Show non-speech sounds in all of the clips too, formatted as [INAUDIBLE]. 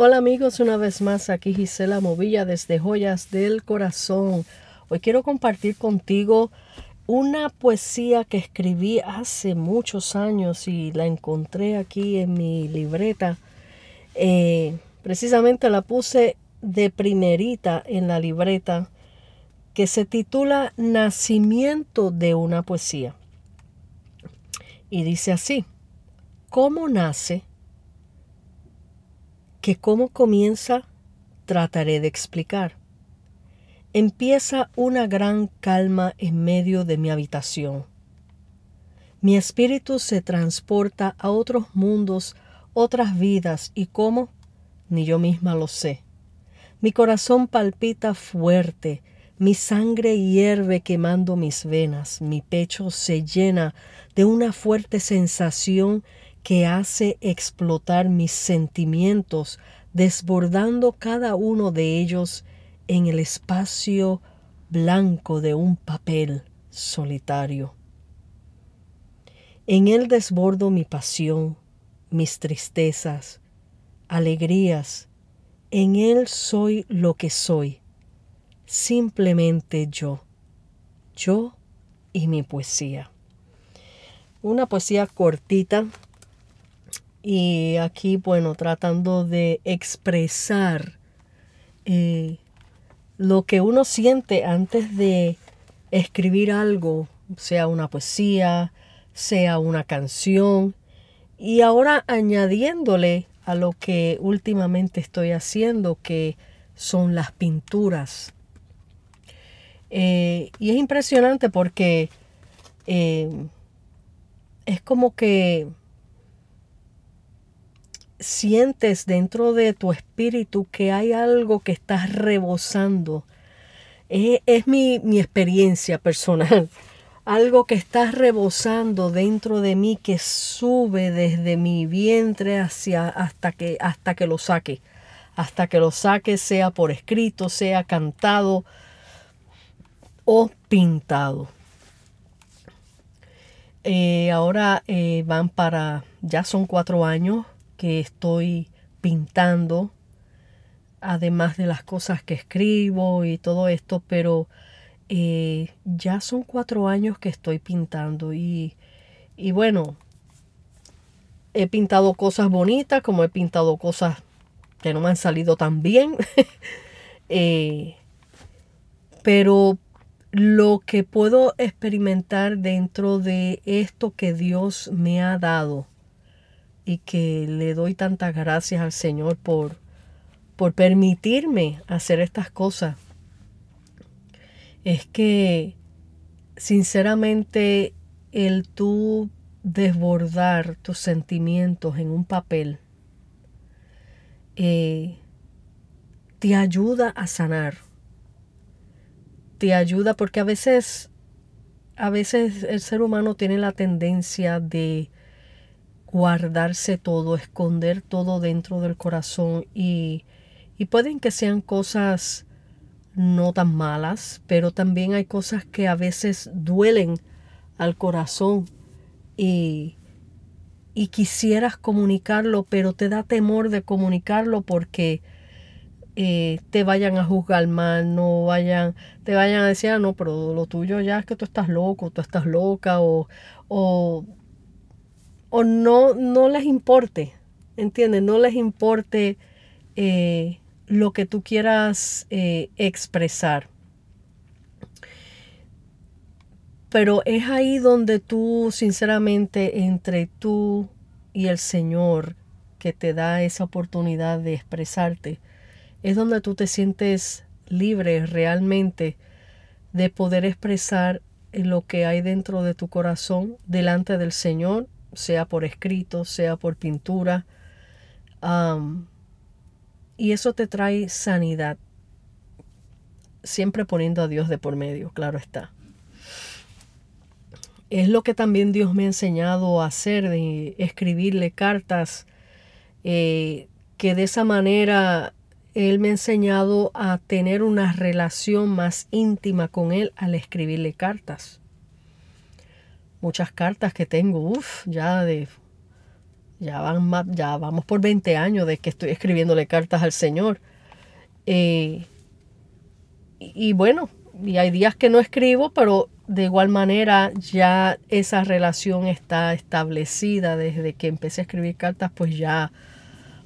Hola amigos, una vez más aquí Gisela Movilla desde Joyas del Corazón. Hoy quiero compartir contigo una poesía que escribí hace muchos años y la encontré aquí en mi libreta. Eh, precisamente la puse de primerita en la libreta que se titula Nacimiento de una poesía. Y dice así, ¿cómo nace que cómo comienza trataré de explicar. Empieza una gran calma en medio de mi habitación. Mi espíritu se transporta a otros mundos, otras vidas, y cómo, ni yo misma lo sé. Mi corazón palpita fuerte, mi sangre hierve quemando mis venas, mi pecho se llena de una fuerte sensación que hace explotar mis sentimientos, desbordando cada uno de ellos en el espacio blanco de un papel solitario. En él desbordo mi pasión, mis tristezas, alegrías. En él soy lo que soy, simplemente yo, yo y mi poesía. Una poesía cortita y aquí, bueno, tratando de expresar eh, lo que uno siente antes de escribir algo, sea una poesía, sea una canción, y ahora añadiéndole a lo que últimamente estoy haciendo, que son las pinturas. Eh, y es impresionante porque eh, es como que sientes dentro de tu espíritu que hay algo que estás rebosando. Es, mi, experiencia personal. [LAUGHS] Algo que está rebosando dentro de mí que sube desde mi vientre hacia hasta que hasta que lo saque. Hasta que lo saque sea por escrito, sea cantado o pintado. Eh, ahora eh, van para, ya son cuatro años que estoy pintando, además de las cosas que escribo y todo esto, pero eh, ya son cuatro años que estoy pintando y, y bueno, he pintado cosas bonitas como he pintado cosas que no me han salido tan bien. [LAUGHS] Eh, pero lo que puedo experimentar dentro de esto que Dios me ha dado y que le doy tantas gracias al Señor por, por permitirme hacer estas cosas. Es que sinceramente el tú desbordar tus sentimientos en un papel eh, te ayuda a sanar. Te ayuda porque a veces, a veces el ser humano tiene la tendencia de guardarse todo, esconder todo dentro del corazón y, y pueden que sean cosas no tan malas, pero también hay cosas que a veces duelen al corazón y, y quisieras comunicarlo, pero te da temor de comunicarlo porque eh, te vayan a juzgar mal, no vayan, te vayan a decir, ah, no, pero lo tuyo ya es que tú estás loco, tú estás loca, o, o o no, no les importe, ¿entiendes? No les importe eh, lo que tú quieras eh, expresar. Pero es ahí donde tú, sinceramente, entre tú y el Señor que te da esa oportunidad de expresarte, es donde tú te sientes libre realmente de poder expresar lo que hay dentro de tu corazón delante del Señor sea por escrito, sea por pintura. y eso te trae sanidad, siempre poniendo a Dios de por medio, claro está. Es lo que también Dios me ha enseñado a hacer, de escribirle cartas, eh, que de esa manera Él me ha enseñado a tener una relación más íntima con Él al escribirle cartas muchas cartas que tengo, uff, ya de Ya, van ya vamos por 20 años de que estoy escribiéndole cartas al Señor. Eh, y, bueno, y hay días que no escribo, pero de igual manera ya esa relación está establecida desde que empecé a escribir cartas, pues ya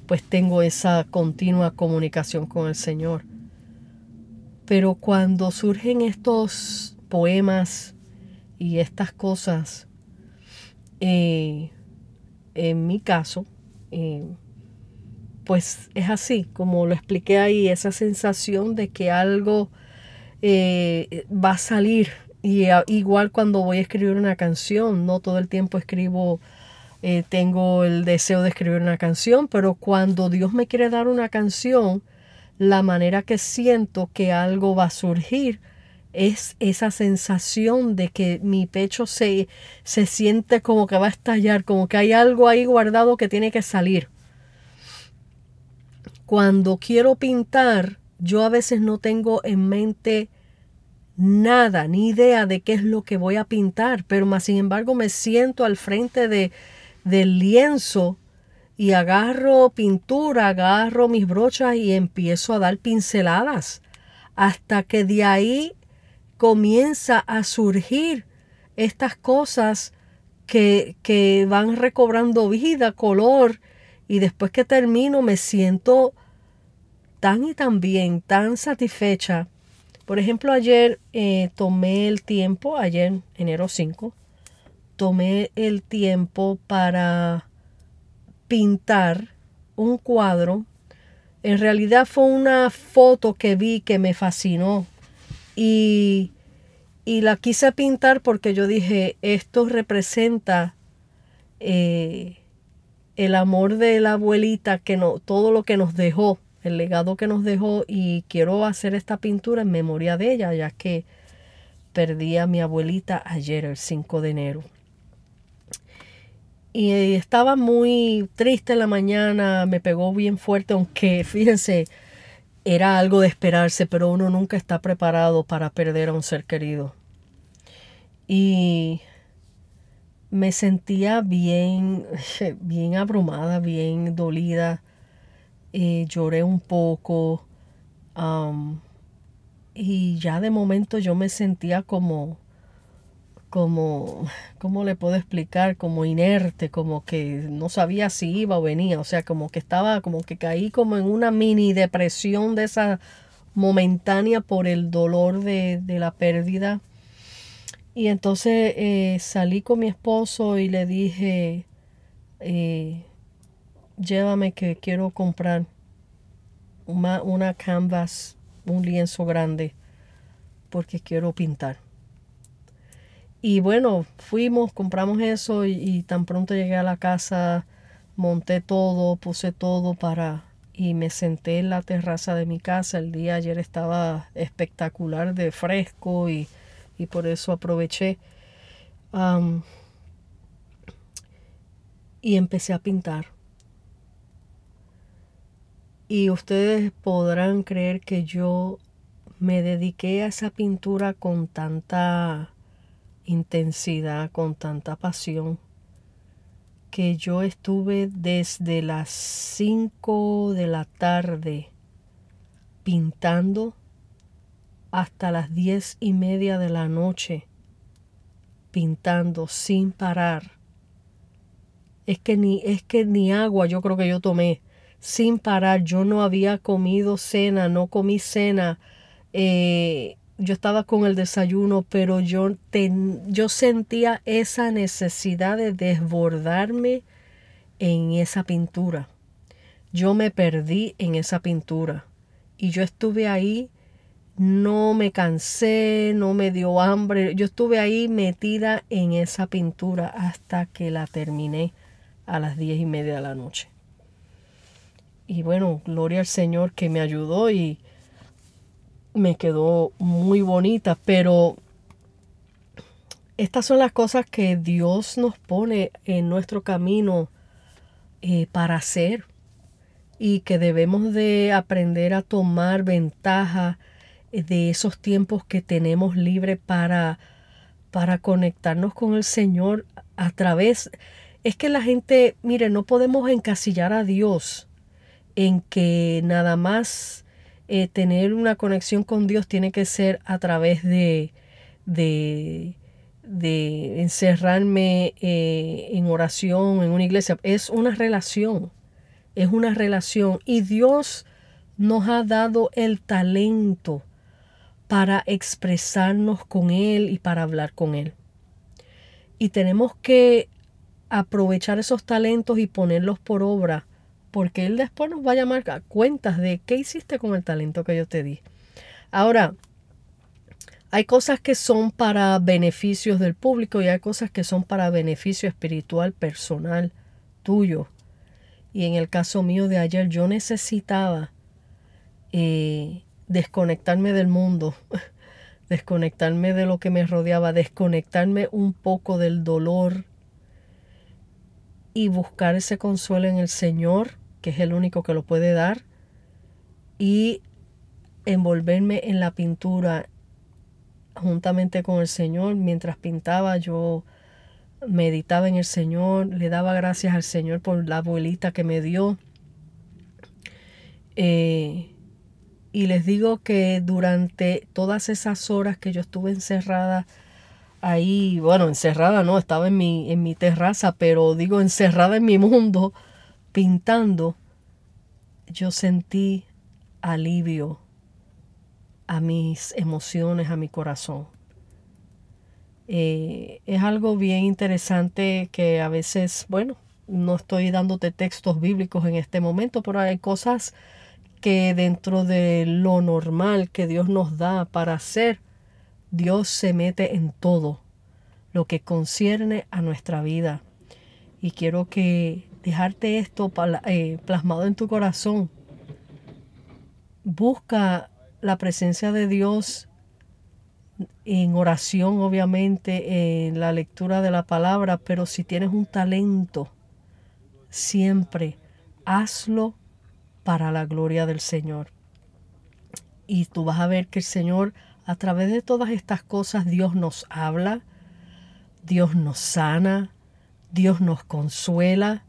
pues tengo esa continua comunicación con el Señor. Pero cuando surgen estos poemas y estas cosas, eh, en mi caso, eh, pues es así, como lo expliqué ahí, esa sensación de que algo eh, va a salir. Y igual cuando voy a escribir una canción, no todo el tiempo escribo, tengo el deseo de escribir una canción, pero cuando Dios me quiere dar una canción, la manera que siento que algo va a surgir es esa sensación de que mi pecho se, se siente como que va a estallar, como que hay algo ahí guardado que tiene que salir. Cuando quiero pintar, yo a veces no tengo en mente nada, ni idea de qué es lo que voy a pintar, pero más sin embargo me siento al frente de, del lienzo y agarro pintura, agarro mis brochas y empiezo a dar pinceladas hasta que de ahí comienza a surgir estas cosas que, que van recobrando vida, color, y después que termino me siento tan y tan bien, tan satisfecha. Por ejemplo, ayer eh, tomé el tiempo, ayer, enero 5, tomé el tiempo para pintar un cuadro. En realidad fue una foto que vi que me fascinó y, y la quise pintar porque yo dije, esto representa eh, el amor de la abuelita, que no, todo lo que nos dejó, el legado que nos dejó y quiero hacer esta pintura en memoria de ella, ya que perdí a mi abuelita ayer, el 5 de enero. Y estaba muy triste en la mañana, me pegó bien fuerte, aunque [LAUGHS] fíjense, era algo de esperarse, pero uno nunca está preparado para perder a un ser querido. Y me sentía bien, [LAUGHS] bien abrumada, bien dolida. Eh, lloré un poco. y ya de momento yo me sentía como como, ¿cómo le puedo explicar? Como inerte, como que no sabía si iba o venía, o sea, como que estaba, como que caí como en una mini depresión de esa momentánea por el dolor de, la pérdida. Y entonces eh, salí con mi esposo y le dije, eh, llévame que quiero comprar una, una canvas, un lienzo grande, porque quiero pintar. Y bueno, fuimos, compramos eso y, tan pronto llegué a la casa, monté todo, puse todo para y me senté en la terraza de mi casa. El día ayer estaba espectacular de fresco y, por eso aproveché. y empecé a pintar. Y ustedes podrán creer que yo me dediqué a esa pintura con tanta intensidad, con tanta pasión, que yo estuve desde las 5 de la tarde pintando hasta las diez y media de la noche pintando sin parar. Es que ni, es que ni agua yo creo que yo tomé sin parar. Yo no había comido cena, no comí cena. Eh, yo estaba con el desayuno, pero yo, yo sentía esa necesidad de desbordarme en esa pintura. Yo me perdí en esa pintura y yo estuve ahí, no me cansé, no me dio hambre, yo estuve ahí metida en esa pintura hasta que la terminé a las diez y media de la noche. Y bueno, gloria al Señor que me ayudó y, me quedó muy bonita, pero estas son las cosas que Dios nos pone en nuestro camino eh, para hacer y que debemos de aprender a tomar ventaja de esos tiempos que tenemos libre para, para conectarnos con el Señor a través. Es que la gente, mire, no podemos encasillar a Dios en que nada más eh, tener una conexión con Dios tiene que ser a través de, de, de encerrarme eh, en oración en una iglesia. Es una relación, es una relación. Y Dios nos ha dado el talento para expresarnos con Él y para hablar con Él. Y tenemos que aprovechar esos talentos y ponerlos por obra, porque Él después nos va a llamar a cuentas de qué hiciste con el talento que yo te di. Ahora, hay cosas que son para beneficios del público y hay cosas que son para beneficio espiritual, personal, tuyo. Y en el caso mío de ayer, yo necesitaba eh, desconectarme del mundo, [LAUGHS] desconectarme de lo que me rodeaba, desconectarme un poco del dolor y buscar ese consuelo en el Señor, que es el único que lo puede dar, y envolverme en la pintura juntamente con el Señor. Mientras pintaba yo meditaba en el Señor, le daba gracias al Señor por la abuelita que me dio. Eh, y les digo que durante todas esas horas que yo estuve encerrada, ahí, bueno, encerrada no, estaba en mi, en mi terraza, pero digo encerrada en mi mundo, pintando, yo sentí alivio a mis emociones, a mi corazón. Eh, es algo bien interesante que a veces, bueno, no estoy dándote textos bíblicos en este momento, pero hay cosas que dentro de lo normal que Dios nos da para hacer, Dios se mete en todo lo que concierne a nuestra vida. Y quiero que dejarte esto eh, plasmado en tu corazón. Busca la presencia de Dios en oración, obviamente, en la lectura de la palabra, pero si tienes un talento, siempre hazlo para la gloria del Señor. Y tú vas a ver que el Señor, a través de todas estas cosas, Dios nos habla, Dios nos sana, Dios nos consuela.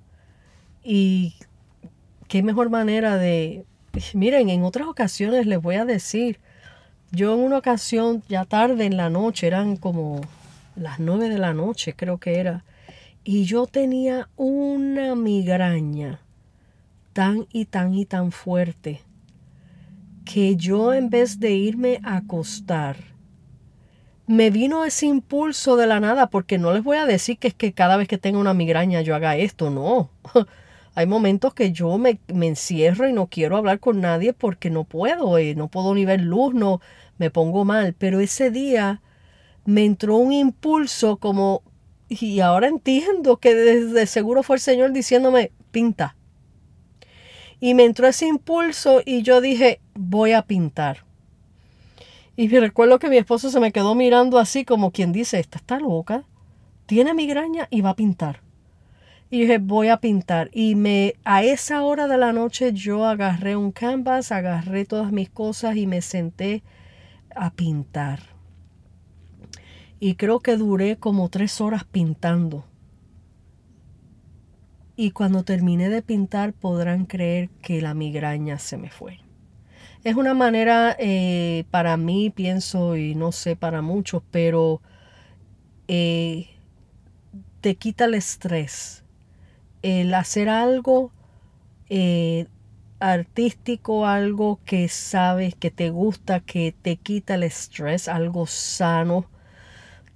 Y qué mejor manera de... Miren, en otras ocasiones les voy a decir, yo en una ocasión, ya tarde en la noche, eran como las nueve de la noche, creo que era, y yo tenía una migraña tan y tan y tan fuerte que yo en vez de irme a acostar, me vino ese impulso de la nada, porque no les voy a decir que es que cada vez que tenga una migraña yo haga esto, no. [LAUGHS] Hay momentos que yo me, encierro y no quiero hablar con nadie porque no puedo, eh, no puedo ni ver luz, no me pongo mal. Pero ese día me entró un impulso como, y ahora entiendo que desde seguro fue el Señor diciéndome, pinta. Y me entró ese impulso y yo dije, voy a pintar. Y recuerdo que mi esposo se me quedó mirando así como quien dice, esta está loca, tiene migraña y va a pintar. Y dije, voy a pintar. Y me, a esa hora de la noche yo agarré un canvas, agarré todas mis cosas y me senté a pintar. Y creo que duré como tres horas pintando. Y cuando terminé de pintar podrán creer que la migraña se me fue. Es una manera eh, para mí, pienso, y no sé para muchos, pero eh, te quita el estrés. El hacer algo eh, artístico, algo que sabes, que te gusta, que te quita el estrés, algo sano,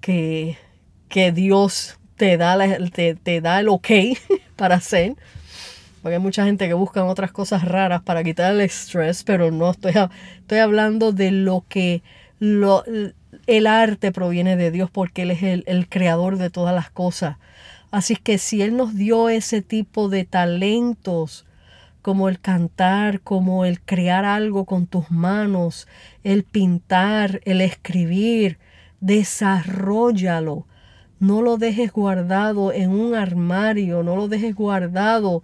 que, que Dios te da, te, te da el ok [LAUGHS] para hacer. Porque hay mucha gente que busca otras cosas raras para quitar el estrés, pero no estoy, estoy hablando de lo que lo, el arte proviene de Dios porque Él es el, el creador de todas las cosas. Así que si Él nos dio ese tipo de talentos, como el cantar, como el crear algo con tus manos, el pintar, el escribir, desarrollalo no lo dejes guardado en un armario, no lo dejes guardado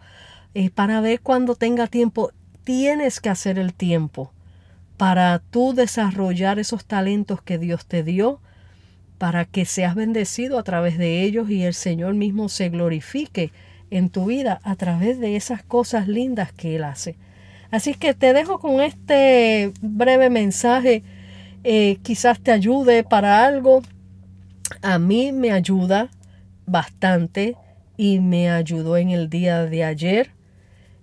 eh, para ver cuando tenga tiempo. Tienes que hacer el tiempo para tú desarrollar esos talentos que Dios te dio para que seas bendecido a través de ellos y el Señor mismo se glorifique en tu vida a través de esas cosas lindas que Él hace. Así que te dejo con este breve mensaje. Eh, quizás te ayude para algo. A mí me ayuda bastante y me ayudó en el día de ayer.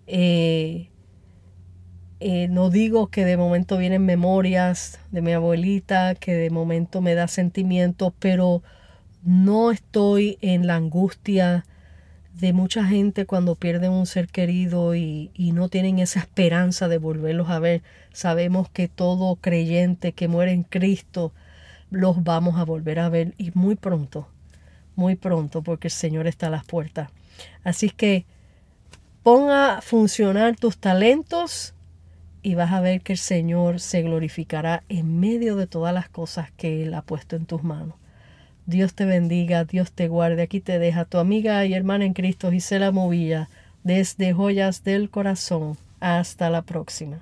Eh, eh, no digo que de momento vienen memorias de mi abuelita, que de momento me da sentimientos, pero no estoy en la angustia de mucha gente cuando pierden un ser querido y, y, no tienen esa esperanza de volverlos a ver. Sabemos que todo creyente que muere en Cristo los vamos a volver a ver y muy pronto, muy pronto, porque el Señor está a las puertas. Así que ponga a funcionar tus talentos y vas a ver que el Señor se glorificará en medio de todas las cosas que Él ha puesto en tus manos. Dios te bendiga, Dios te guarde. Aquí te deja tu amiga y hermana en Cristo Gisela Movilla desde Joyas del Corazón. Hasta la próxima.